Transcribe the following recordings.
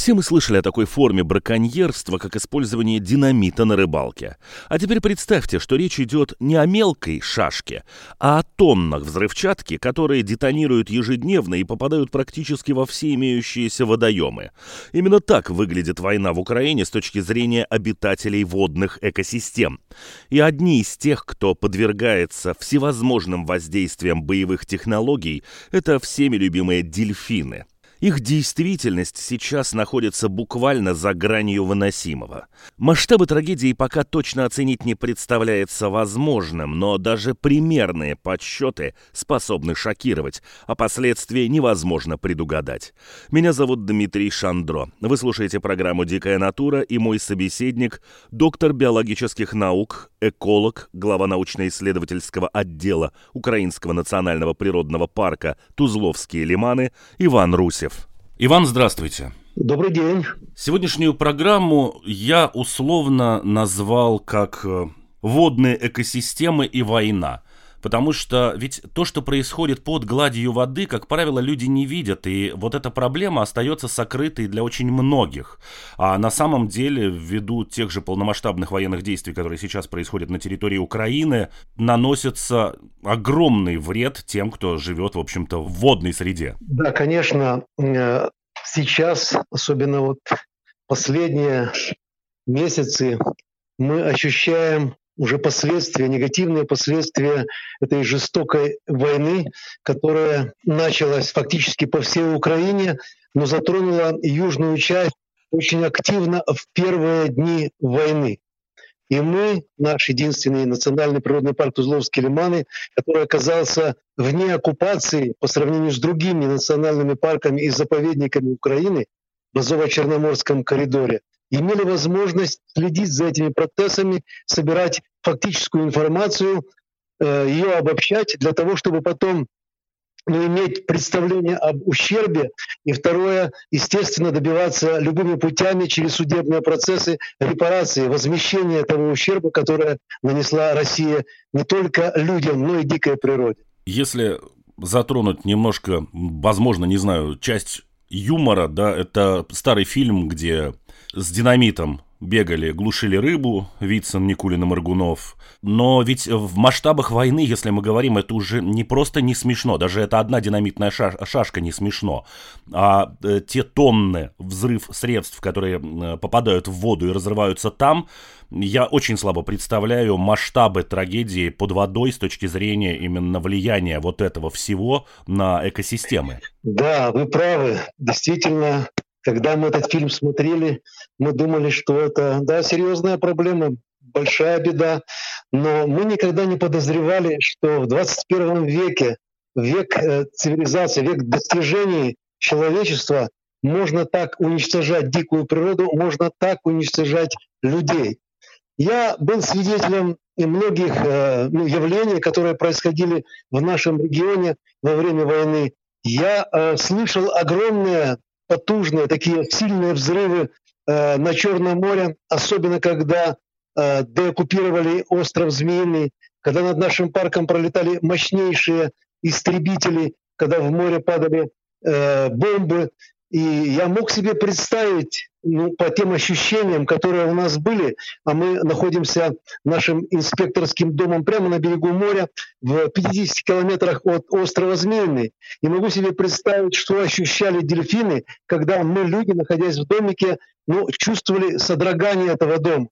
Все мы слышали о такой форме браконьерства, как использование динамита на рыбалке. А теперь представьте, что речь идет не о мелкой шашке, а о тоннах взрывчатки, которые детонируют ежедневно и попадают практически во все имеющиеся водоемы. Именно так выглядит война в Украине с точки зрения обитателей водных экосистем. И одни из тех, кто подвергается всевозможным воздействиям боевых технологий, это всеми любимые дельфины. Их действительность сейчас находится буквально за гранью выносимого. Масштабы трагедии пока точно оценить не представляется возможным, но даже примерные подсчеты способны шокировать, а последствия невозможно предугадать. Меня зовут Дмитрий Шандро. Вы слушаете программу «Дикая натура» и мой собеседник, доктор биологических наук, эколог, глава научно-исследовательского отдела Украинского национального природного парка «Тузловские лиманы» Иван Русев. Иван, здравствуйте. Добрый день. Сегодняшнюю программу я условно назвал как э, «Водные экосистемы и война». Потому что ведь то, что происходит под гладью воды, как правило, люди не видят, и вот эта проблема остается сокрытой для очень многих. А на самом деле, ввиду тех же полномасштабных военных действий, которые сейчас происходят на территории Украины, наносится огромный вред тем, кто живет, в общем-то, в водной среде. Да, конечно, э, сейчас, особенно вот последние месяцы, мы ощущаем уже последствия, негативные последствия этой жестокой войны, которая началась фактически по всей Украине, но затронула южную часть очень активно в первые дни войны. И мы, наш единственный национальный природный парк Тузловские лиманы, который оказался вне оккупации по сравнению с другими национальными парками и заповедниками Украины в Азово-Черноморском коридоре, имели возможность следить за этими процессами, собирать фактическую информацию, э, ее обобщать для того, чтобы потом ну, иметь представление об ущербе. И второе, естественно, добиваться любыми путями через судебные процессы репарации, возмещения того ущерба, которое нанесла Россия не только людям, но и дикой природе. Если затронуть немножко, возможно, не знаю, часть юмора, да, это старый фильм, где с динамитом бегали, глушили рыбу, Вицин, Никулин и Маргунов. Но ведь в масштабах войны, если мы говорим, это уже не просто не смешно, даже это одна динамитная шаш шашка не смешно, а э, те тонны взрыв средств, которые э, попадают в воду и разрываются там, я очень слабо представляю масштабы трагедии под водой с точки зрения именно влияния вот этого всего на экосистемы. Да, вы правы. Действительно, когда мы этот фильм смотрели, мы думали, что это да, серьезная проблема, большая беда, но мы никогда не подозревали, что в 21 веке, век э, цивилизации, век достижений человечества, можно так уничтожать дикую природу, можно так уничтожать людей. Я был свидетелем и многих э, ну, явлений, которые происходили в нашем регионе во время войны. Я э, слышал огромное потужные, такие сильные взрывы э, на Черном море, особенно когда э, деоккупировали остров Змеиный, когда над нашим парком пролетали мощнейшие истребители, когда в море падали э, бомбы. И я мог себе представить ну, по тем ощущениям, которые у нас были, а мы находимся нашим инспекторским домом прямо на берегу моря, в 50 километрах от острова Змеиный. И могу себе представить, что ощущали дельфины, когда мы, люди, находясь в домике, ну, чувствовали содрогание этого дома.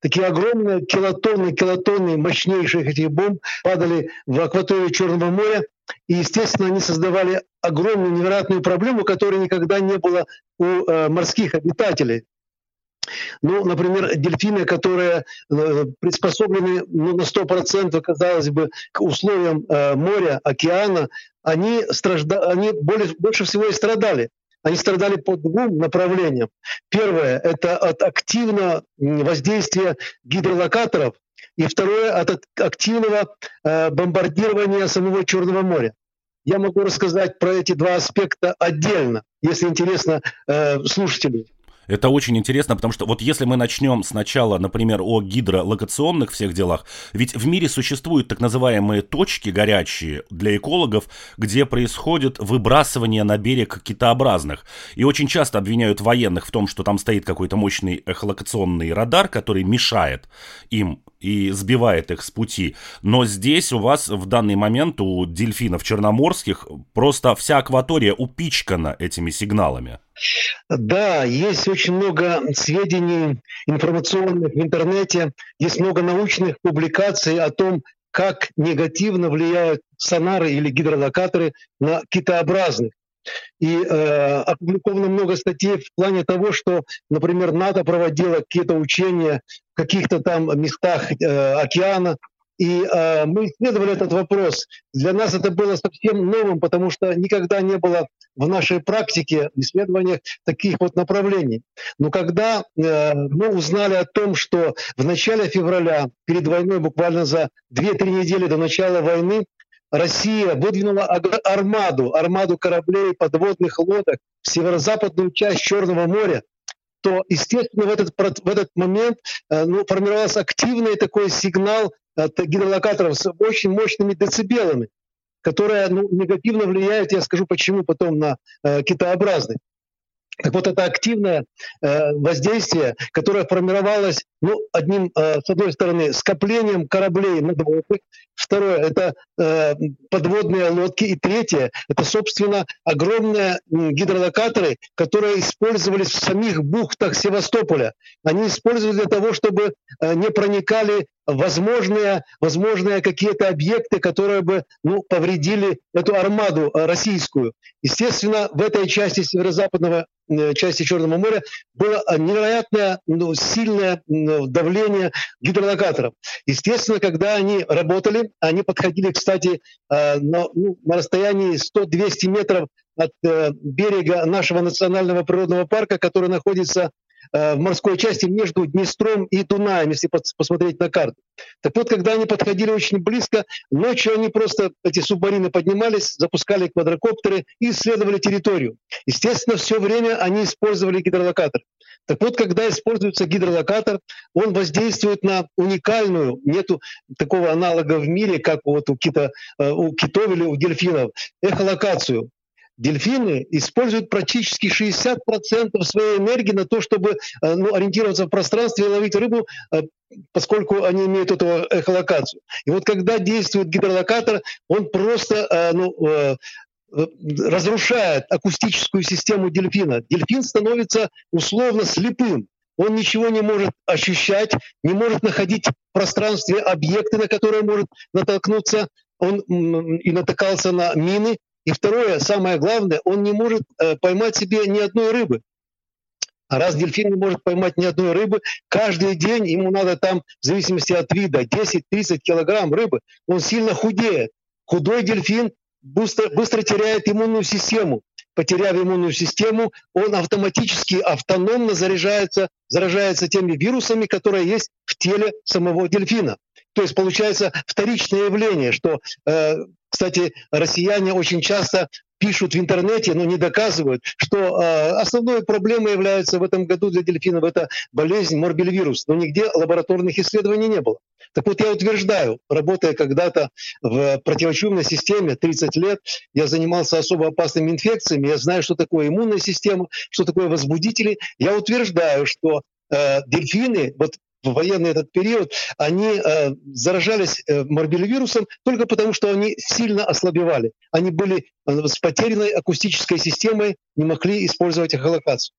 Такие огромные килотонны, килотонны мощнейших этих бомб падали в акваторию Черного моря, и, естественно, они создавали огромную невероятную проблему, которой никогда не было у э, морских обитателей. Ну, например, дельфины, которые э, приспособлены ну, на 100%, казалось бы, к условиям э, моря, океана, они, стражда... они более, больше всего и страдали. они страдали по двум направлениям. Первое – это от активного воздействия гидролокаторов, и второе – от активного э, бомбардирования самого Черного моря. Я могу рассказать про эти два аспекта отдельно, если интересно э, слушателям. Это очень интересно, потому что вот если мы начнем сначала, например, о гидролокационных всех делах, ведь в мире существуют так называемые точки горячие для экологов, где происходит выбрасывание на берег китообразных. И очень часто обвиняют военных в том, что там стоит какой-то мощный эхолокационный радар, который мешает им и сбивает их с пути. Но здесь у вас в данный момент у дельфинов черноморских просто вся акватория упичкана этими сигналами. Да, есть очень много сведений информационных в интернете, есть много научных публикаций о том, как негативно влияют сонары или гидролокаторы на китообразных. И э, опубликовано много статей в плане того, что, например, НАТО проводило какие-то учения в каких-то там местах э, океана, и э, мы исследовали этот вопрос. Для нас это было совсем новым, потому что никогда не было в нашей практике исследованиях таких вот направлений. Но когда э, мы узнали о том, что в начале февраля, перед войной, буквально за 2-3 недели до начала войны, Россия выдвинула армаду, армаду кораблей, подводных лодок в северо-западную часть Черного моря, то, естественно, в этот, в этот момент э, ну, формировался активный такой сигнал от гидролокаторов с очень мощными децибелами, которые ну, негативно влияют, я скажу почему, потом на э, китообразных. Так вот, это активное э, воздействие, которое формировалось, ну, одним, э, с одной стороны, скоплением кораблей надводных, второе – это э, подводные лодки, и третье – это, собственно, огромные гидролокаторы, которые использовались в самих бухтах Севастополя. Они использовались для того, чтобы э, не проникали возможные, возможные какие-то объекты, которые бы ну, повредили эту армаду российскую. Естественно, в этой части северо-западного части Черного моря было невероятное ну, сильное давление гидролокаторов. Естественно, когда они работали, они подходили, кстати, э, на, ну, на расстоянии 100-200 метров от берега нашего национального природного парка, который находится Э, в морской части между Днестром и Дунаем, если посмотреть на карту. Так вот, когда они подходили очень близко, ночью они просто, эти субмарины поднимались, запускали квадрокоптеры и исследовали территорию. Естественно, все время они использовали гидролокатор. Так вот, когда используется гидролокатор, он воздействует на уникальную, нету такого аналога в мире, как вот у, кита, э, у китов или у дельфинов, эхолокацию дельфины используют практически 60% своей энергии на то, чтобы э, ну, ориентироваться в пространстве и ловить рыбу, э, поскольку они имеют эту эхолокацию. И вот когда действует гидролокатор, он просто э, ну, разрушает акустическую систему дельфина. Дельфин становится условно слепым. Он ничего не может ощущать, не может находить в пространстве объекты, на которые может натолкнуться. Он и натыкался на мины, и второе, самое главное, он не может э, поймать себе ни одной рыбы. А раз дельфин не может поймать ни одной рыбы, каждый день ему надо там, в зависимости от вида, 10-30 килограмм рыбы, он сильно худеет. Худой дельфин быстро, быстро теряет иммунную систему. Потеряв иммунную систему, он автоматически, автономно заряжается, заражается теми вирусами, которые есть в теле самого дельфина. То есть получается вторичное явление, что э, кстати, россияне очень часто пишут в интернете, но не доказывают, что э, основной проблемой является в этом году для дельфинов это болезнь морбельвирус, но нигде лабораторных исследований не было. Так вот, я утверждаю, работая когда-то в противочумной системе 30 лет, я занимался особо опасными инфекциями, я знаю, что такое иммунная система, что такое возбудители. Я утверждаю, что э, дельфины, вот в военный этот период, они э, заражались э, морбелевирусом только потому, что они сильно ослабевали. Они были э, с потерянной акустической системой, не могли использовать эхолокацию.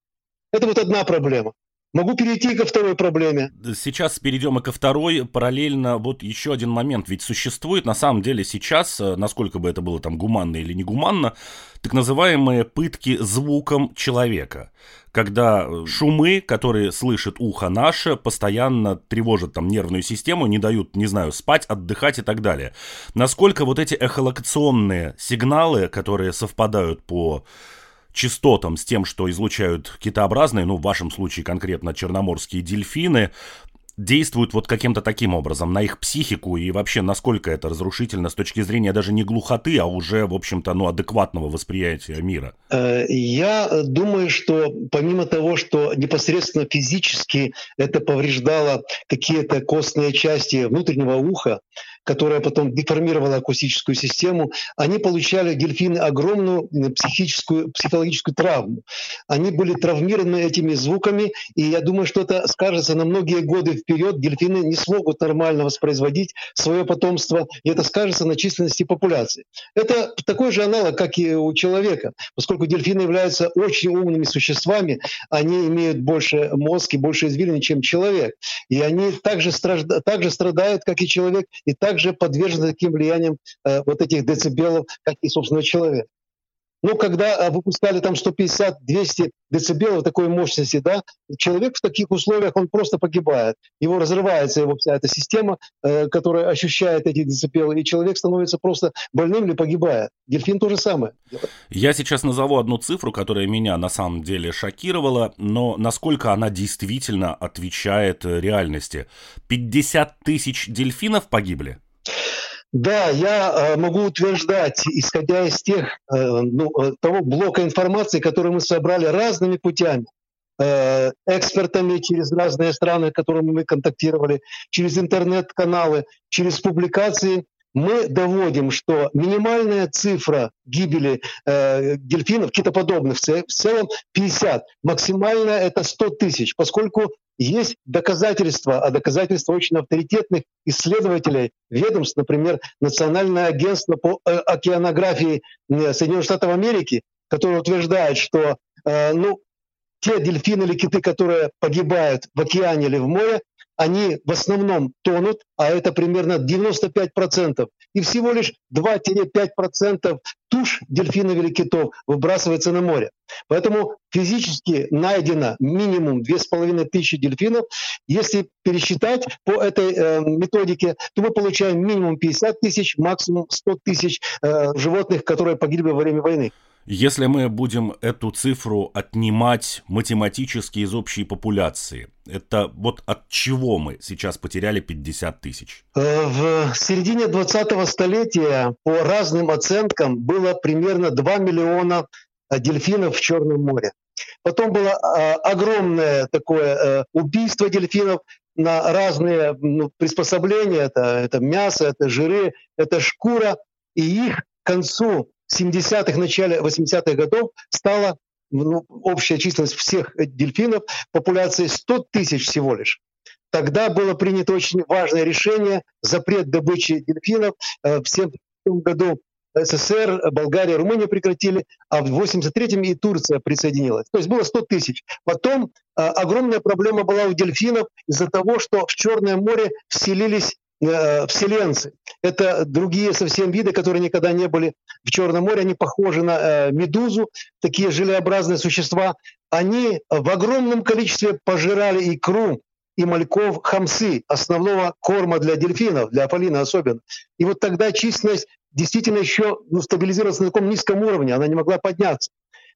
Это вот одна проблема. Могу перейти ко второй проблеме. Сейчас перейдем и ко второй. Параллельно вот еще один момент. Ведь существует на самом деле сейчас, э, насколько бы это было там гуманно или негуманно, так называемые пытки звуком человека. Когда э, шумы, которые слышит ухо наше, постоянно тревожат там нервную систему, не дают, не знаю, спать, отдыхать и так далее. Насколько вот эти эхолокационные сигналы, которые совпадают по частотам, с тем, что излучают китообразные, ну, в вашем случае конкретно черноморские дельфины, действуют вот каким-то таким образом на их психику и вообще насколько это разрушительно с точки зрения даже не глухоты, а уже, в общем-то, ну, адекватного восприятия мира? Э, я думаю, что помимо того, что непосредственно физически это повреждало какие-то костные части внутреннего уха, которая потом деформировала акустическую систему, они получали, дельфины, огромную психическую, психологическую травму. Они были травмированы этими звуками, и я думаю, что это скажется на многие годы вперед. Дельфины не смогут нормально воспроизводить свое потомство, и это скажется на численности популяции. Это такой же аналог, как и у человека. Поскольку дельфины являются очень умными существами, они имеют больше мозг и больше извилин, чем человек. И они также, стражда, также страдают, как и человек, и также также подвержены таким влияниям э, вот этих децибелов, как и, собственно, человек. Но когда э, выпускали там 150-200 децибелов такой мощности, да, человек в таких условиях, он просто погибает. Его разрывается его вся эта система, э, которая ощущает эти децибелы, и человек становится просто больным или погибает. Дельфин то же самое. Я сейчас назову одну цифру, которая меня на самом деле шокировала, но насколько она действительно отвечает реальности. 50 тысяч дельфинов погибли? Да, я э, могу утверждать, исходя из тех, э, ну, э, того блока информации, который мы собрали разными путями, экспертами через разные страны, с которыми мы контактировали, через интернет-каналы, через публикации, мы доводим, что минимальная цифра гибели э, дельфинов, китоподобных в целом 50, максимальная это 100 тысяч, поскольку есть доказательства, а доказательства очень авторитетных исследователей ведомств, например, Национальное агентство по э, океанографии э, Соединенных Штатов Америки, которое утверждает, что э, ну, те дельфины или киты, которые погибают в океане или в море, они в основном тонут, а это примерно 95%. И всего лишь 2-5% туш дельфинов или китов выбрасывается на море. Поэтому физически найдено минимум 2500 дельфинов. Если пересчитать по этой э, методике, то мы получаем минимум 50 тысяч, максимум 100 тысяч э, животных, которые погибли во время войны. Если мы будем эту цифру отнимать математически из общей популяции, это вот от чего мы сейчас потеряли 50 тысяч? Э, в середине 20-го столетия по разным оценкам было примерно 2 миллиона э, дельфинов в Черном море. Потом было э, огромное такое убийство дельфинов на разные ну, приспособления. Это, это мясо, это жиры, это шкура. И их к концу 70-х, начале 80-х годов стала ну, общая численность всех дельфинов популяции 100 тысяч всего лишь. Тогда было принято очень важное решение, запрет добычи дельфинов. Э, в 1977 году СССР, Болгария, Румыния прекратили, а в 83-м и Турция присоединилась. То есть было 100 тысяч. Потом э, огромная проблема была у дельфинов из-за того, что в Черное море вселились Э, вселенцы. Это другие совсем виды, которые никогда не были в Черном море. Они похожи на э, медузу, такие желеобразные существа. Они в огромном количестве пожирали икру и мальков хамсы, основного корма для дельфинов, для афалина особенно. И вот тогда численность действительно еще ну, стабилизировалась на таком низком уровне, она не могла подняться.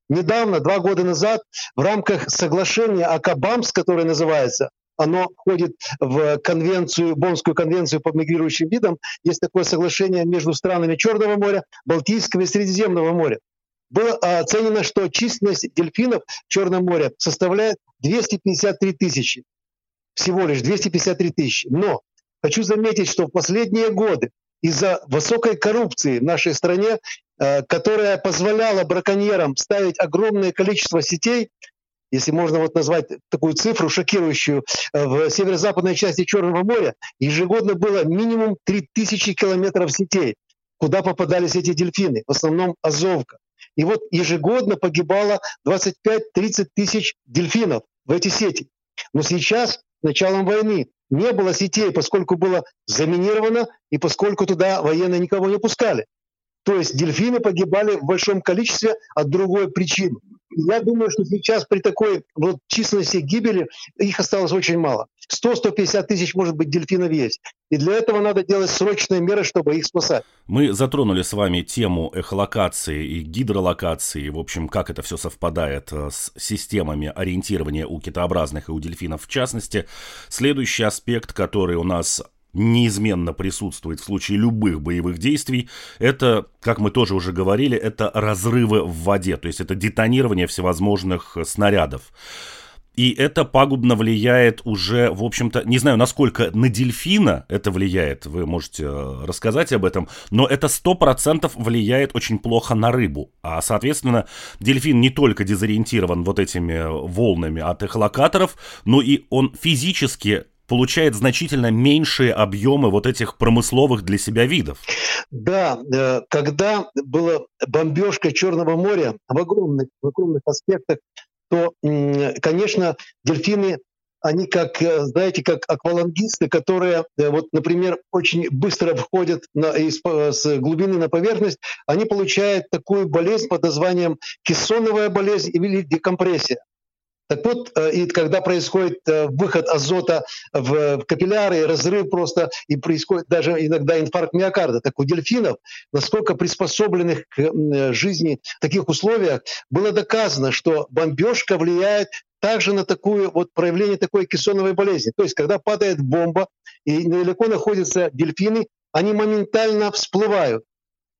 Недавно, два года назад, в рамках соглашения АКАБАМС, которое называется, оно входит в конвенцию, Боннскую конвенцию по мигрирующим видам. Есть такое соглашение между странами Черного моря, Балтийского и Средиземного моря. Было оценено, что численность дельфинов в Черном море составляет 253 тысячи. Всего лишь 253 тысячи. Но хочу заметить, что в последние годы из-за высокой коррупции в нашей стране, э, которая позволяла браконьерам ставить огромное количество сетей, если можно вот назвать такую цифру шокирующую, э, в северо-западной части Черного моря ежегодно было минимум 3000 километров сетей, куда попадались эти дельфины, в основном Азовка. И вот ежегодно погибало 25-30 тысяч дельфинов в эти сети. Но сейчас, с началом войны, не было сетей, поскольку было заминировано и поскольку туда военные никого не пускали. То есть дельфины погибали в большом количестве от другой причины. Я думаю, что сейчас при такой вот численности гибели их осталось очень мало. 100-150 тысяч, может быть, дельфинов есть. И для этого надо делать срочные меры, чтобы их спасать. Мы затронули с вами тему эхолокации и гидролокации, в общем, как это все совпадает э, с системами ориентирования у китообразных и у дельфинов в частности. Следующий аспект, который у нас неизменно присутствует в случае любых боевых действий, это, как мы тоже уже говорили, это разрывы в воде, то есть это детонирование всевозможных снарядов. И это пагубно влияет уже, в общем-то, не знаю, насколько на дельфина это влияет, вы можете э, рассказать об этом, но это сто процентов влияет очень плохо на рыбу. А, соответственно, дельфин не только дезориентирован вот этими волнами от эхолокаторов, но и он физически получает значительно меньшие объемы вот этих промысловых для себя видов. Да, э, когда была бомбежка Черного моря в огромных, в огромных аспектах, то, конечно, дельфины они как, э, знаете, как аквалангисты, которые, э, вот, например, очень быстро входят на, из, с глубины на поверхность, они получают такую болезнь под названием кессоновая болезнь или декомпрессия. Так вот, э, и когда происходит э, выход азота в капилляры, разрыв просто, и происходит даже иногда инфаркт миокарда, так у дельфинов, насколько приспособленных к э, жизни в таких условиях, было доказано, что бомбежка влияет также на такое вот проявление такой кессоновой болезни. То есть, когда падает бомба и недалеко находятся дельфины, они моментально всплывают.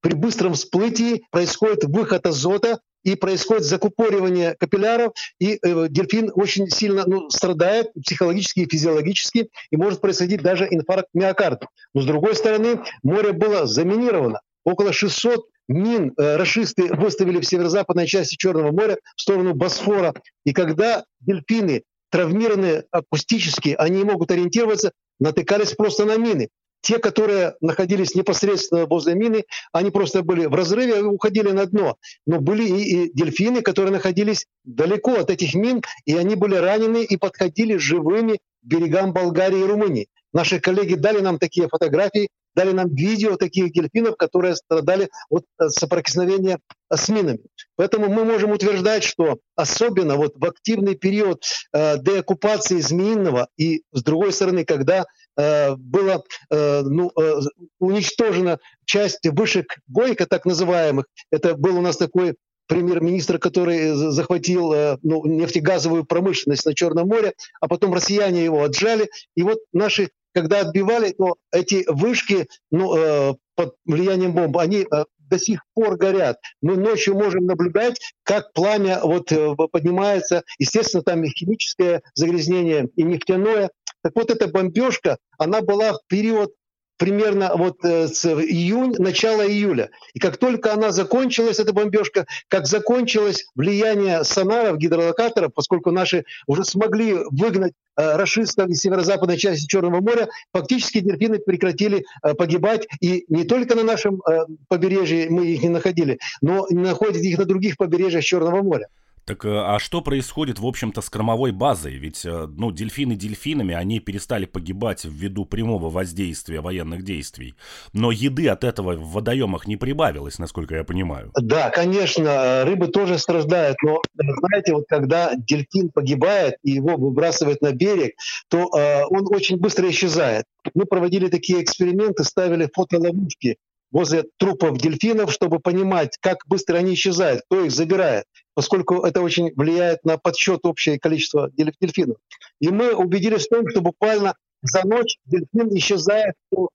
При быстром всплытии происходит выход азота, и происходит закупоривание капилляров, и э, дельфин очень сильно ну, страдает психологически и физиологически, и может происходить даже инфаркт миокарда. Но с другой стороны, море было заминировано. Около 600 мин э, расисты выставили в северо-западной части Черного моря в сторону Босфора. И когда дельфины травмированные акустически, они могут ориентироваться, натыкались просто на мины. Те, которые находились непосредственно возле мины, они просто были в разрыве уходили на дно. Но были и, и дельфины, которые находились далеко от этих мин, и они были ранены и подходили живыми к берегам Болгарии и Румынии. Наши коллеги дали нам такие фотографии, дали нам видео таких дельфинов, которые страдали от э, соприкосновения с минами. Поэтому мы можем утверждать, что особенно вот в активный период э, деоккупации Змеиного и, с другой стороны, когда э, была э, ну, э, уничтожена часть вышек Бойко, так называемых, это был у нас такой премьер-министр, который захватил ну, нефтегазовую промышленность на Черном море, а потом россияне его отжали. И вот наши когда отбивали, то эти вышки ну, под влиянием бомб, они до сих пор горят. Мы ночью можем наблюдать, как пламя вот поднимается. Естественно, там и химическое загрязнение, и нефтяное. Так вот, эта бомбежка, она была в период примерно вот э, с июнь, начало июля. И как только она закончилась, эта бомбежка, как закончилось влияние сонаров, гидролокаторов, поскольку наши уже смогли выгнать э, расистов из северо-западной части Черного моря, фактически дельфины прекратили э, погибать. И не только на нашем э, побережье мы их не находили, но находят их на других побережьях Черного моря. Так э, а что происходит, в общем-то, с кормовой базой? Ведь, э, ну, дельфины дельфинами, они перестали погибать ввиду прямого воздействия военных действий. Но еды от этого в водоемах не прибавилось, насколько я понимаю. Да, конечно, рыбы тоже страдают. Но, знаете, вот когда дельфин погибает и его выбрасывают на берег, то э, он очень быстро исчезает. Мы проводили такие эксперименты, ставили фотоловушки возле трупов дельфинов, чтобы понимать, как быстро они исчезают, кто их забирает, поскольку это очень влияет на подсчет общее количество дельфинов. И мы убедились в том, что буквально за ночь дельфин исчезает по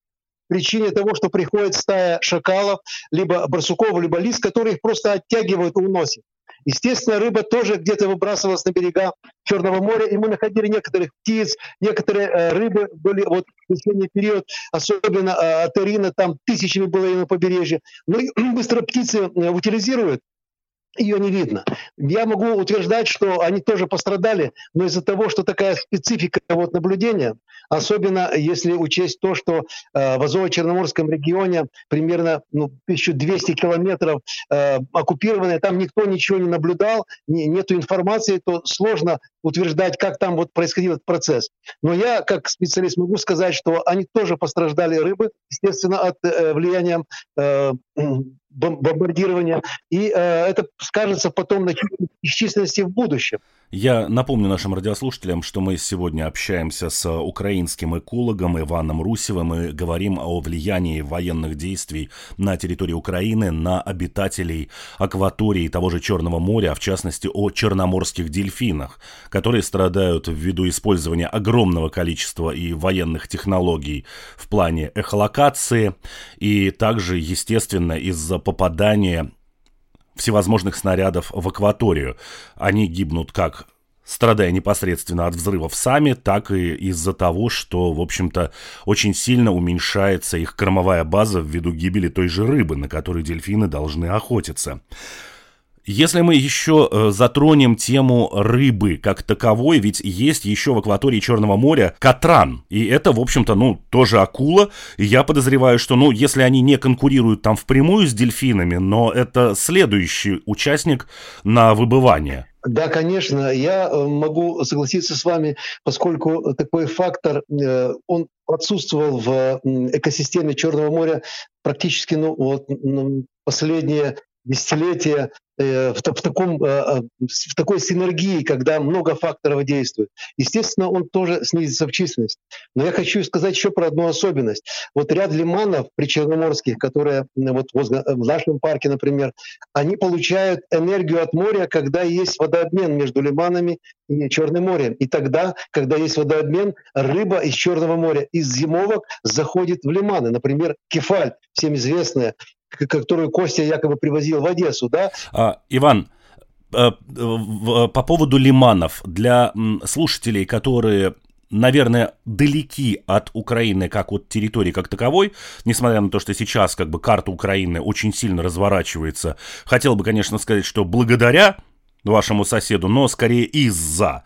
причине того, что приходит стая шакалов, либо барсуков, либо лис, которые их просто оттягивают и уносят. Естественно, рыба тоже где-то выбрасывалась на берега Черного моря, и мы находили некоторых птиц, некоторые э, рыбы были вот в весенний период, особенно э, атерина, там тысячами было и на побережье. Но быстро птицы э, утилизируют, ее не видно. Я могу утверждать, что они тоже пострадали, но из-за того, что такая специфика вот наблюдения, особенно если учесть то, что э, в Азово-Черноморском регионе примерно ну, 1200 километров э, оккупированные, там никто ничего не наблюдал, не, нету информации, то сложно утверждать, как там вот происходил этот процесс. Но я, как специалист, могу сказать, что они тоже пострадали рыбы, естественно, от э, влияния э, бомбардирования, и э, это скажется потом на численности в будущем. Я напомню нашим радиослушателям, что мы сегодня общаемся с украинским экологом Иваном Русевым и говорим о влиянии военных действий на территории Украины на обитателей акватории того же Черного моря, а в частности о черноморских дельфинах, которые страдают ввиду использования огромного количества и военных технологий в плане эхолокации. И также, естественно, из-за попадания всевозможных снарядов в акваторию. Они гибнут как страдая непосредственно от взрывов сами, так и из-за того, что, в общем-то, очень сильно уменьшается их кормовая база ввиду гибели той же рыбы, на которой дельфины должны охотиться. Если мы еще э, затронем тему рыбы как таковой, ведь есть еще в акватории Черного моря катран. И это, в общем-то, ну, тоже акула. И я подозреваю, что, ну, если они не конкурируют там впрямую с дельфинами, но это следующий участник на выбывание. Да, конечно, я э, могу согласиться с вами, поскольку такой фактор, э, он отсутствовал в экосистеме Черного моря практически ну, вот, последние десятилетия Э, в, в, таком, э, э, в такой синергии, когда много факторов действует. Естественно, он тоже снизится в численность. Но я хочу сказать еще про одну особенность. Вот ряд лиманов причерноморских, которые вот в нашем парке, например, они получают энергию от моря, когда есть водообмен между лиманами и Черным морем. И тогда, когда есть водообмен, рыба из Черного моря, из зимовок заходит в лиманы. Например, кефаль, всем известная, которую Костя якобы привозил в Одессу, да? А, Иван, э, по поводу лиманов, для слушателей, которые наверное, далеки от Украины как от территории как таковой, несмотря на то, что сейчас как бы карта Украины очень сильно разворачивается. Хотел бы, конечно, сказать, что благодаря вашему соседу, но скорее из-за.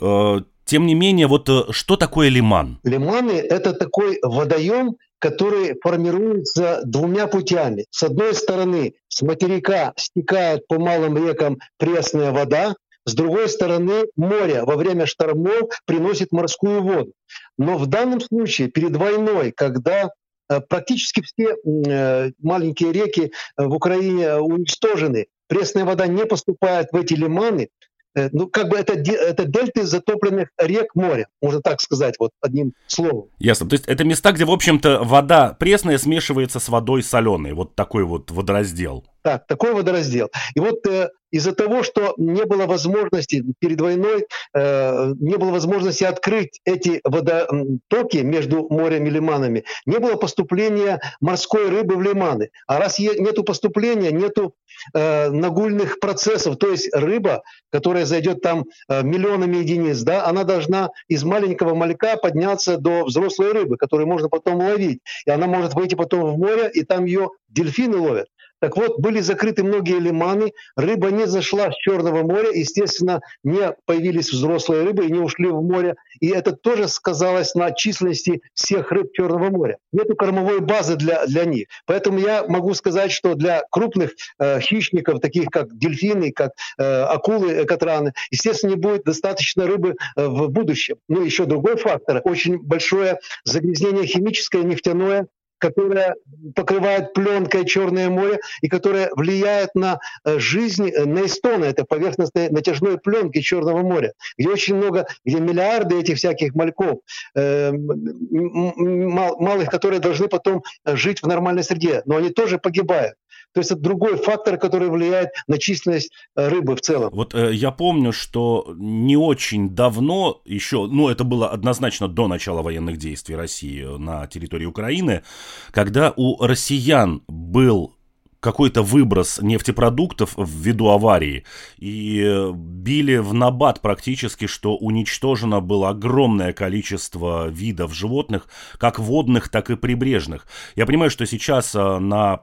Э, тем не менее, вот э, что такое лиман? Лиманы – это такой водоем, который формируется двумя путями. С одной стороны, с материка стекает по малым рекам пресная вода, с другой стороны, море во время штормов приносит морскую воду. Но в данном случае, перед войной, когда э, практически все э, маленькие реки э, в Украине уничтожены, пресная вода не поступает в эти лиманы, Э, ну, как бы это, это дельты затопленных рек моря, можно так сказать, вот одним словом. Ясно. То есть это места, где, в общем-то, вода пресная смешивается с водой соленой. Вот такой вот водораздел. Так, такой водораздел. И вот э, из-за того, что не было возможности перед войной, э, не было возможности открыть эти водотоки между морем и лиманами, не было поступления морской рыбы в лиманы. А раз нету поступления, нету э, нагульных процессов, то есть рыба, которая зайдет там э, миллионами единиц, да, она должна из маленького малька подняться до взрослой рыбы, которую можно потом ловить. И она может выйти потом в море, и там ее дельфины ловят. Так вот, были закрыты многие лиманы, рыба не зашла с Черного моря, естественно, не появились взрослые рыбы и не ушли в море. И это тоже сказалось на численности всех рыб Черного моря. Нет кормовой базы для, для них. Поэтому я могу сказать, что для крупных э, хищников, таких как дельфины, как э, акулы, катраны, естественно, не будет достаточно рыбы э, в будущем. Ну, еще другой фактор. Очень большое загрязнение химическое, нефтяное, которая покрывает пленкой Черное море и которая влияет на э, жизнь, э, на эстоны, это поверхностной натяжной пленки Черного моря, где очень много, где миллиарды этих всяких мальков, э, малых, которые должны потом жить в нормальной среде, но они тоже погибают. То есть это другой фактор, который влияет на численность э, рыбы в целом. Вот э, я помню, что не очень давно еще, ну это было однозначно до начала военных действий России на территории Украины, когда у россиян был какой-то выброс нефтепродуктов ввиду аварии и били в набат практически, что уничтожено было огромное количество видов животных, как водных, так и прибрежных. Я понимаю, что сейчас э, на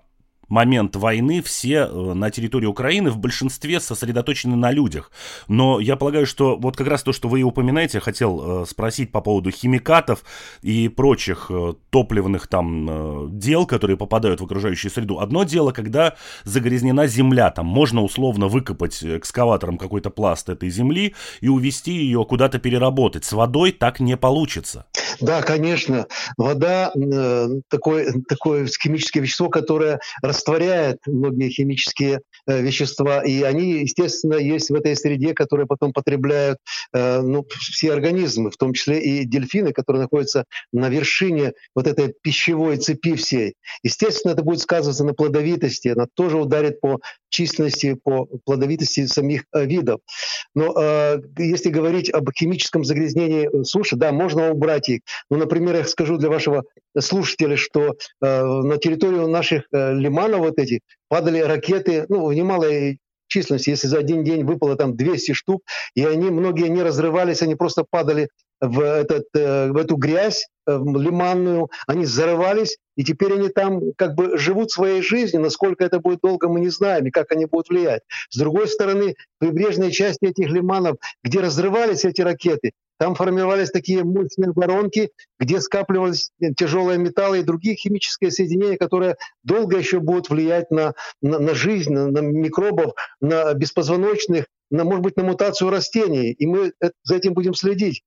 момент войны все э, на территории Украины в большинстве сосредоточены на людях. Но я полагаю, что вот как раз то, что вы и упоминаете, хотел э, спросить по поводу химикатов и прочих э, топливных там дел, которые попадают в окружающую среду. Одно дело, когда загрязнена земля, там можно условно выкопать экскаватором какой-то пласт этой земли и увести ее куда-то переработать. С водой так не получится. Да, конечно. Вода э, такое, такое химическое вещество, которое растворяет многие химические э, вещества, и они, естественно, есть в этой среде, которые потом потребляют э, ну, все организмы, в том числе и дельфины, которые находятся на вершине вот этой пищевой цепи всей. Естественно, это будет сказываться на плодовитости, она тоже ударит по численности, по плодовитости самих э, видов. Но э, если говорить об химическом загрязнении суши, да, можно убрать их. Ну, например, я скажу для вашего слушателя, что э, на территорию наших э, лиманов вот этих падали ракеты, ну, в немалой численности, если за один день выпало там 200 штук, и они, многие не разрывались, они просто падали в, этот, э, в эту грязь э, лиманную, они взорвались, и теперь они там как бы живут своей жизнью. Насколько это будет долго, мы не знаем, и как они будут влиять. С другой стороны, прибрежные части этих лиманов, где разрывались эти ракеты, там формировались такие мощные воронки, где скапливались тяжелые металлы и другие химические соединения, которые долго еще будут влиять на, на, на жизнь, на, на микробов, на беспозвоночных, на, может быть, на мутацию растений. И мы за этим будем следить.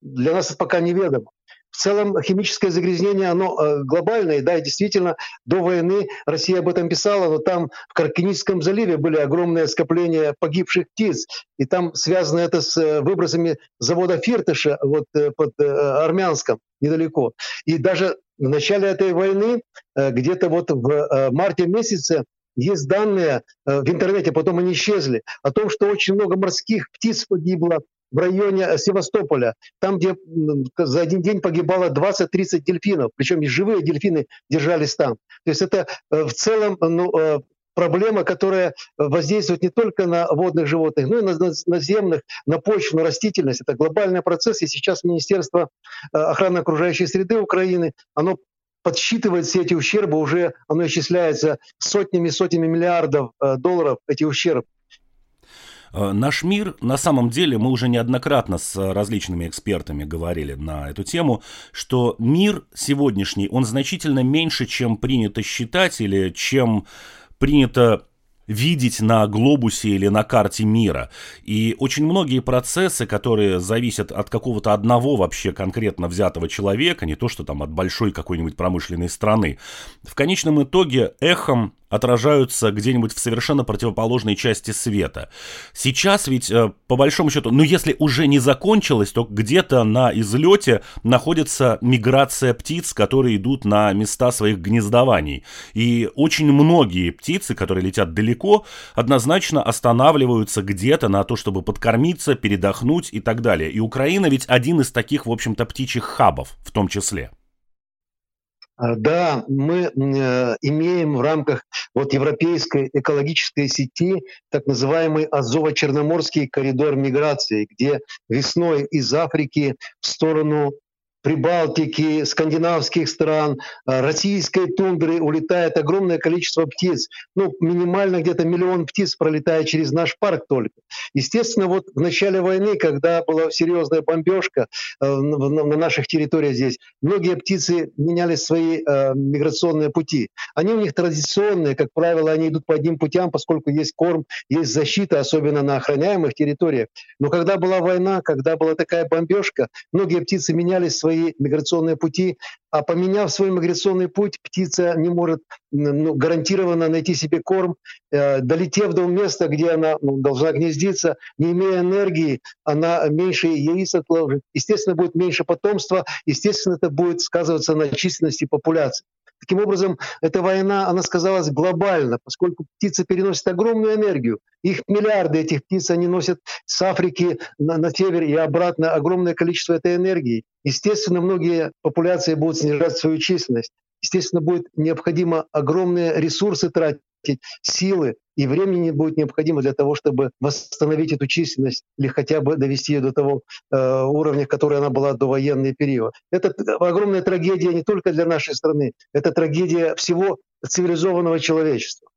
Для нас это пока неведомо. В целом химическое загрязнение, оно э, глобальное, да, и действительно до войны Россия об этом писала, но там в Каркиническом заливе были огромные скопления погибших птиц, и там связано это с э, выбросами завода Фиртыша вот э, под Армянском недалеко. И даже в начале этой войны, где-то вот в марте месяце, есть данные в интернете, потом они исчезли, о том, что очень много морских птиц погибло, в районе э, Севастополя, там, где за один день погибало 20-30 дельфинов, причем и живые дельфины держались там. То есть это э, в целом ну, э, проблема, которая воздействует не только на водных животных, но и на наземных, на почву, на растительность. Это глобальный процесс, и сейчас Министерство охраны окружающей среды Украины, оно подсчитывает все эти ущербы, уже оно исчисляется сотнями-сотнями миллиардов долларов, эти ущербы. Э, наш мир, на самом деле, мы уже неоднократно с различными экспертами говорили на эту тему, что мир сегодняшний, он значительно меньше, чем принято считать или чем принято видеть на глобусе или на карте мира. И очень многие процессы, которые зависят от какого-то одного вообще конкретно взятого человека, не то что там от большой какой-нибудь промышленной страны, в конечном итоге эхом отражаются где-нибудь в совершенно противоположной части света. Сейчас ведь, э, по большому счету, ну если уже не закончилось, то где-то на излете находится миграция птиц, которые идут на места своих гнездований. И очень многие птицы, которые летят далеко, однозначно останавливаются где-то на то, чтобы подкормиться, передохнуть и так далее. И Украина ведь один из таких, в общем-то, птичьих хабов в том числе. А, да, мы э, имеем в рамках вот европейской экологической сети так называемый Азово-Черноморский коридор миграции, где весной из Африки в сторону Прибалтики, скандинавских стран, э, российской тундры улетает огромное количество птиц. Ну, минимально где-то миллион птиц пролетает через наш парк только. Естественно, вот в начале войны, когда была серьезная бомбежка э, на наших территориях здесь, многие птицы меняли свои э, миграционные пути. Они у них традиционные, как правило, они идут по одним путям, поскольку есть корм, есть защита, особенно на охраняемых территориях. Но когда была война, когда была такая бомбежка, многие птицы меняли свои свои миграционные пути, а поменяв свой миграционный путь, птица не может ну, гарантированно найти себе корм, э, долетев до места, где она ну, должна гнездиться, не имея энергии, она меньше яиц отложит. Естественно, будет меньше потомства, естественно, это будет сказываться на численности популяции. Таким образом, эта война, она сказалась глобально, поскольку птицы переносят огромную энергию. Их миллиарды этих птиц, они носят с Африки на, на север и обратно огромное количество этой энергии. Естественно, многие популяции будут снижать свою численность. Естественно, будет необходимо огромные ресурсы тратить, силы, и времени будет необходимо для того, чтобы восстановить эту численность или хотя бы довести ее до того э, уровня, который она была до военный период. Это огромная трагедия не только для нашей страны, это трагедия всего цивилизованного человечества.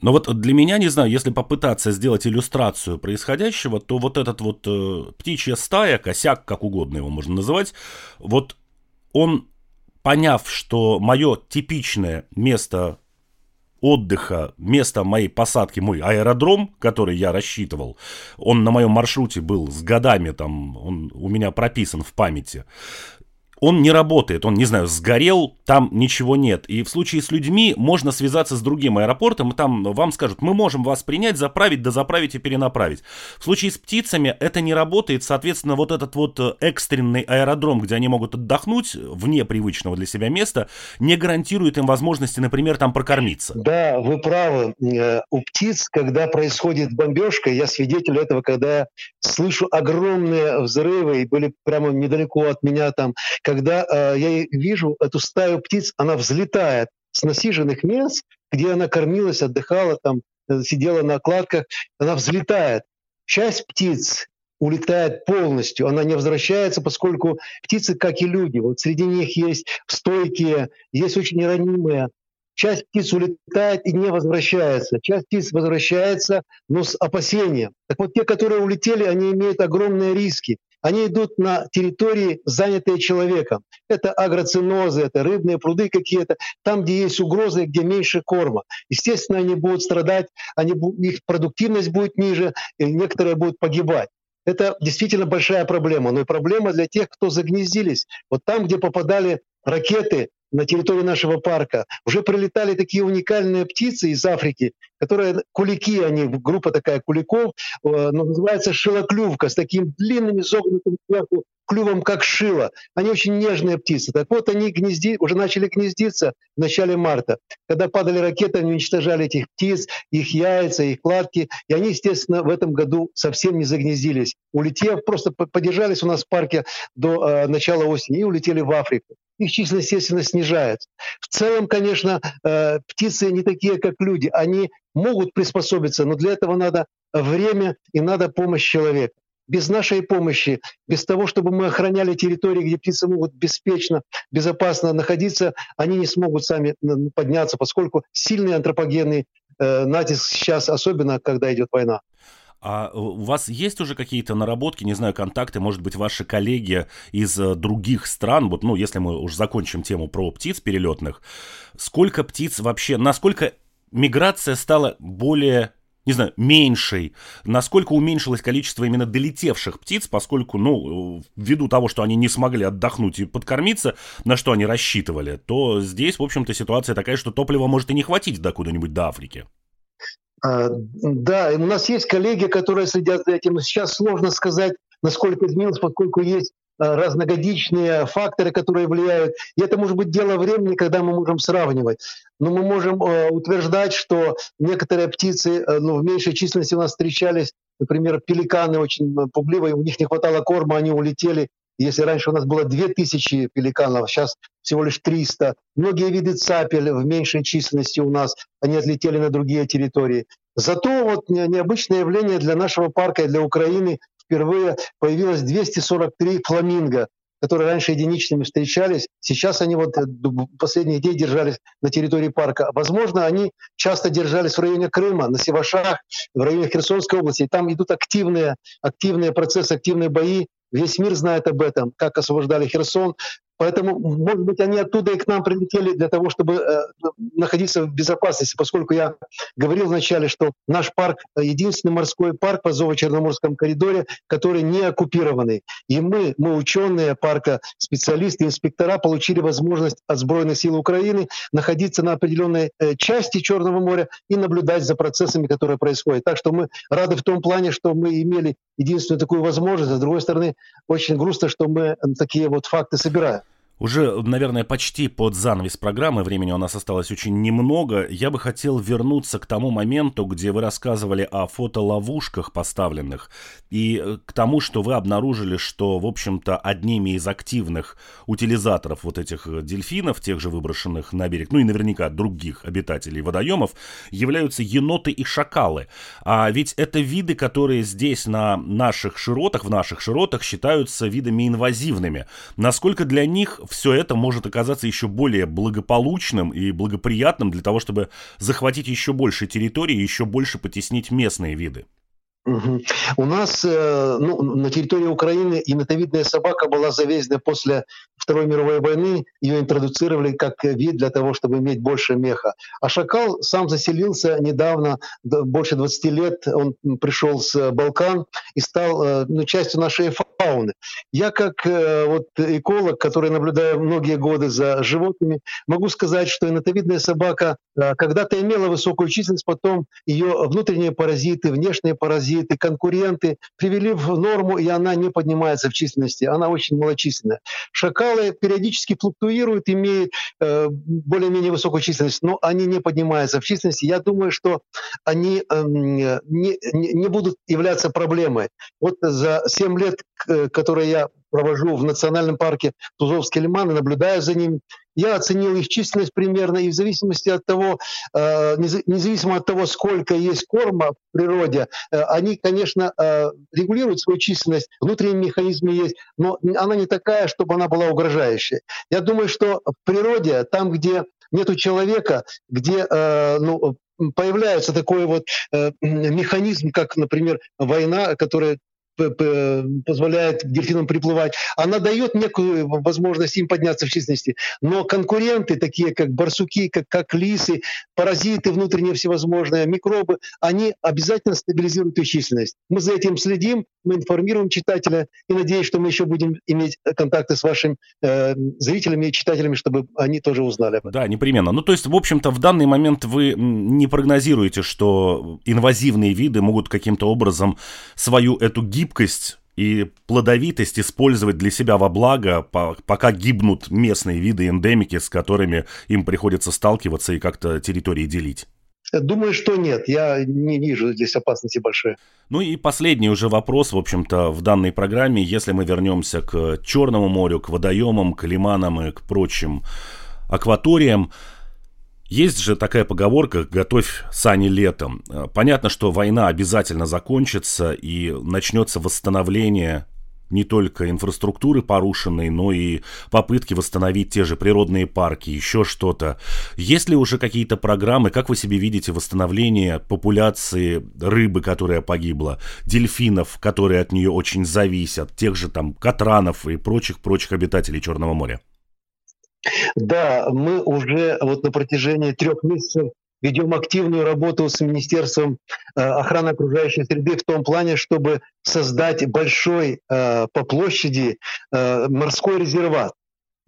Но вот для меня, не знаю, если попытаться сделать иллюстрацию происходящего, то вот этот вот э, птичья стая, косяк, как угодно его можно называть, вот он, поняв, что мое типичное место отдыха, место моей посадки, мой аэродром, который я рассчитывал, он на моем маршруте был с годами, там, он у меня прописан в памяти, он не работает, он, не знаю, сгорел, там ничего нет. И в случае с людьми можно связаться с другим аэропортом, и там вам скажут, мы можем вас принять, заправить, дозаправить и перенаправить. В случае с птицами это не работает, соответственно, вот этот вот э, экстренный аэродром, где они могут отдохнуть вне привычного для себя места, не гарантирует им возможности, например, там прокормиться. Да, вы правы. Э, у птиц, когда происходит бомбежка, я свидетель этого, когда слышу огромные взрывы, и были прямо недалеко от меня там, когда э, я вижу эту стаю птиц, она взлетает с насиженных мест, где она кормилась, отдыхала, там э, сидела на окладках, она взлетает. Часть птиц улетает полностью, она не возвращается, поскольку птицы, как и люди, вот среди них есть стойкие, есть очень ранимые, Часть птиц улетает и не возвращается. Часть птиц возвращается, но с опасением. Так вот, те, которые улетели, они имеют огромные риски. Они идут на территории, занятые человеком. Это агроцинозы, это рыбные пруды какие-то, там, где есть угрозы, где меньше корма. Естественно, они будут страдать, они, их продуктивность будет ниже, и некоторые будут погибать. Это действительно большая проблема, но и проблема для тех, кто загнездились. Вот там, где попадали ракеты на территории нашего парка. Уже прилетали такие уникальные птицы из Африки, которые кулики, они, группа такая куликов, э, но называется шилоклювка, с таким длинным изогнутым сверху клювом, как шило. Они очень нежные птицы. Так вот, они гнезди, уже начали гнездиться в начале марта. Когда падали ракеты, они уничтожали этих птиц, их яйца, их кладки. И они, естественно, в этом году совсем не загнездились. Улетев, просто подержались у нас в парке до э, начала осени и улетели в Африку их численность, естественно, снижается. В целом, конечно, э, птицы не такие, как люди. Они могут приспособиться, но для этого надо время и надо помощь человека. Без нашей помощи, без того, чтобы мы охраняли территории, где птицы могут беспечно, безопасно находиться, они не смогут сами подняться, поскольку сильный антропогенный э, натиск сейчас, особенно когда идет война. А у вас есть уже какие-то наработки, не знаю, контакты, может быть, ваши коллеги из э, других стран, вот, ну, если мы уже закончим тему про птиц перелетных, сколько птиц вообще, насколько миграция стала более не знаю, меньшей, насколько уменьшилось количество именно долетевших птиц, поскольку, ну, ввиду того, что они не смогли отдохнуть и подкормиться, на что они рассчитывали, то здесь, в общем-то, ситуация такая, что топлива может и не хватить до куда-нибудь до Африки. А, да, у нас есть коллеги, которые следят за этим. Сейчас сложно сказать, насколько изменилось, поскольку есть разногодичные факторы, которые влияют. И это может быть дело времени, когда мы можем сравнивать. Но мы можем э, утверждать, что некоторые птицы э, ну, в меньшей численности у нас встречались, например, пеликаны очень пугливые, у них не хватало корма, они улетели если раньше у нас было 2000 пеликанов, сейчас всего лишь 300. Многие виды цапель в меньшей численности у нас, они отлетели на другие территории. Зато вот необычное явление для нашего парка и для Украины впервые появилось 243 фламинго, которые раньше единичными встречались. Сейчас они вот э, последних дней держались на территории парка. Возможно, они часто держались в районе Крыма, на Севашах, в районе Херсонской области. И там идут активные, активные процессы, активные бои Весь мир знает об этом, как освобождали Херсон, Поэтому, может быть, они оттуда и к нам прилетели для того, чтобы э, находиться в безопасности, поскольку я говорил вначале, что наш парк — единственный морской парк по Азово-Черноморском коридоре, который не оккупированный. И мы, мы ученые парка, специалисты, инспектора, получили возможность от Сбройных сил Украины находиться на определенной э, части Черного моря и наблюдать за процессами, которые происходят. Так что мы рады в том плане, что мы имели единственную такую возможность, а с другой стороны, очень грустно, что мы такие вот факты собираем. Уже, наверное, почти под занавес программы, времени у нас осталось очень немного, я бы хотел вернуться к тому моменту, где вы рассказывали о фотоловушках поставленных, и э, к тому, что вы обнаружили, что, в общем-то, одними из активных утилизаторов вот этих э, дельфинов, тех же выброшенных на берег, ну и наверняка других обитателей водоемов, являются еноты и шакалы. А ведь это виды, которые здесь на наших широтах, в наших широтах считаются видами инвазивными. Насколько для них все это может оказаться еще более благополучным и благоприятным для того, чтобы захватить еще больше территории еще больше потеснить местные виды. У нас э, ну, на территории Украины именовидная собака была завезена после Второй мировой войны. Ее интродуцировали как вид для того, чтобы иметь больше меха. А шакал сам заселился недавно, больше 20 лет. Он пришел с Балкан и стал э, ну, частью нашей фауны. Я как э, вот эколог, который наблюдаю многие годы за животными, могу сказать, что инотовидная собака когда-то имела высокую численность, потом ее внутренние паразиты, внешние паразиты, паразиты, конкуренты привели в норму, и она не поднимается в численности. Она очень малочисленная. Шакалы периодически флуктуируют, имеют э, более-менее высокую численность, но они не поднимаются в численности. Я думаю, что они э, не, не будут являться проблемой. Вот за 7 лет, которые я провожу в национальном парке Тузовский лиман и наблюдаю за ними. Я оценил их численность примерно, и в зависимости от того, э, независимо от того, сколько есть корма в природе, э, они, конечно, э, регулируют свою численность, внутренние механизмы есть, но она не такая, чтобы она была угрожающей. Я думаю, что в природе, там, где нету человека, где ну, появляется такой вот э, механизм, как, например, война, которая позволяет дельфинам приплывать, она дает некую возможность им подняться в численности. Но конкуренты, такие как барсуки, как, как лисы, паразиты внутренние всевозможные, микробы, они обязательно стабилизируют их численность. Мы за этим следим, мы информируем читателя и надеюсь, что мы еще будем иметь контакты с вашими э, зрителями и читателями, чтобы они тоже узнали. Да, непременно. Ну, то есть, в общем-то, в данный момент вы не прогнозируете, что инвазивные виды могут каким-то образом свою эту гибкость и плодовитость использовать для себя во благо, пока гибнут местные виды эндемики, с которыми им приходится сталкиваться и как-то территории делить. Думаю, что нет. Я не вижу здесь опасности большой. Ну и последний уже вопрос, в общем-то, в данной программе. Если мы вернемся к Черному морю, к водоемам, к лиманам и к прочим акваториям, есть же такая поговорка «готовь сани летом». Понятно, что война обязательно закончится и начнется восстановление не только инфраструктуры порушенной, но и попытки восстановить те же природные парки, еще что-то. Есть ли уже какие-то программы, как вы себе видите восстановление популяции рыбы, которая погибла, дельфинов, которые от нее очень зависят, тех же там катранов и прочих-прочих обитателей Черного моря? Да, мы уже вот на протяжении трех месяцев ведем активную работу с Министерством э, охраны окружающей среды в том плане, чтобы создать большой э, по площади э, морской резерват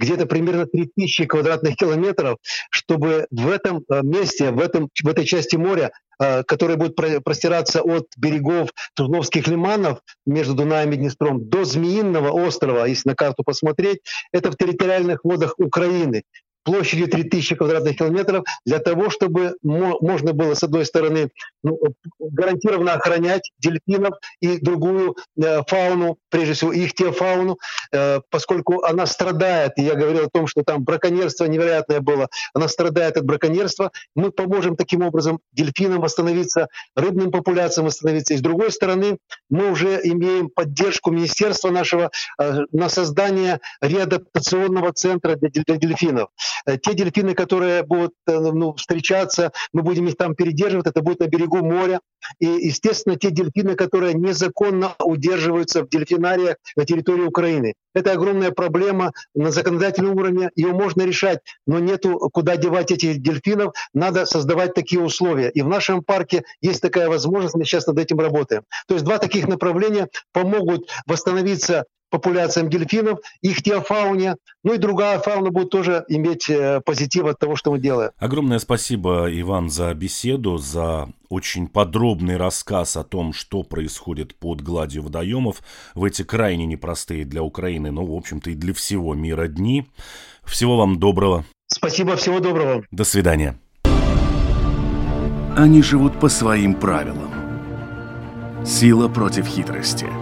где-то примерно 3000 квадратных километров, чтобы в этом месте, в, этом, в этой части моря, которая будет простираться от берегов Тузловских лиманов между Дунаем и Днестром до Змеиного острова, если на карту посмотреть, это в территориальных водах Украины площадью 3000 квадратных километров для того, чтобы можно было, с одной стороны, ну, гарантированно охранять дельфинов и другую э, фауну, прежде всего их теофауну, э, поскольку она страдает, и я говорил о том, что там браконьерство невероятное было, она страдает от браконьерства, мы поможем таким образом дельфинам восстановиться, рыбным популяциям восстановиться. И с другой стороны, мы уже имеем поддержку министерства нашего э, на создание реадаптационного центра для, для дельфинов. Э, те дельфины, которые будут э, ну, встречаться, мы будем их там передерживать, это будет на берегу моря. И, естественно, те дельфины, которые незаконно удерживаются в дельфинариях на территории Украины. Это огромная проблема на законодательном уровне, ее можно решать, но нету куда девать этих дельфинов, надо создавать такие условия. И в нашем парке есть такая возможность, мы сейчас над этим работаем. То есть два таких направления помогут восстановиться популяциям дельфинов, их теофауне, ну и другая фауна будет тоже иметь э, позитив от того, что мы делаем. Огромное спасибо, Иван, за беседу, за очень подробный рассказ о том, что происходит под гладью водоемов в эти крайне непростые для Украины, но, в общем-то, и для всего мира дни. Всего вам доброго. Спасибо, всего доброго. До свидания. Они живут по своим правилам. Сила против хитрости –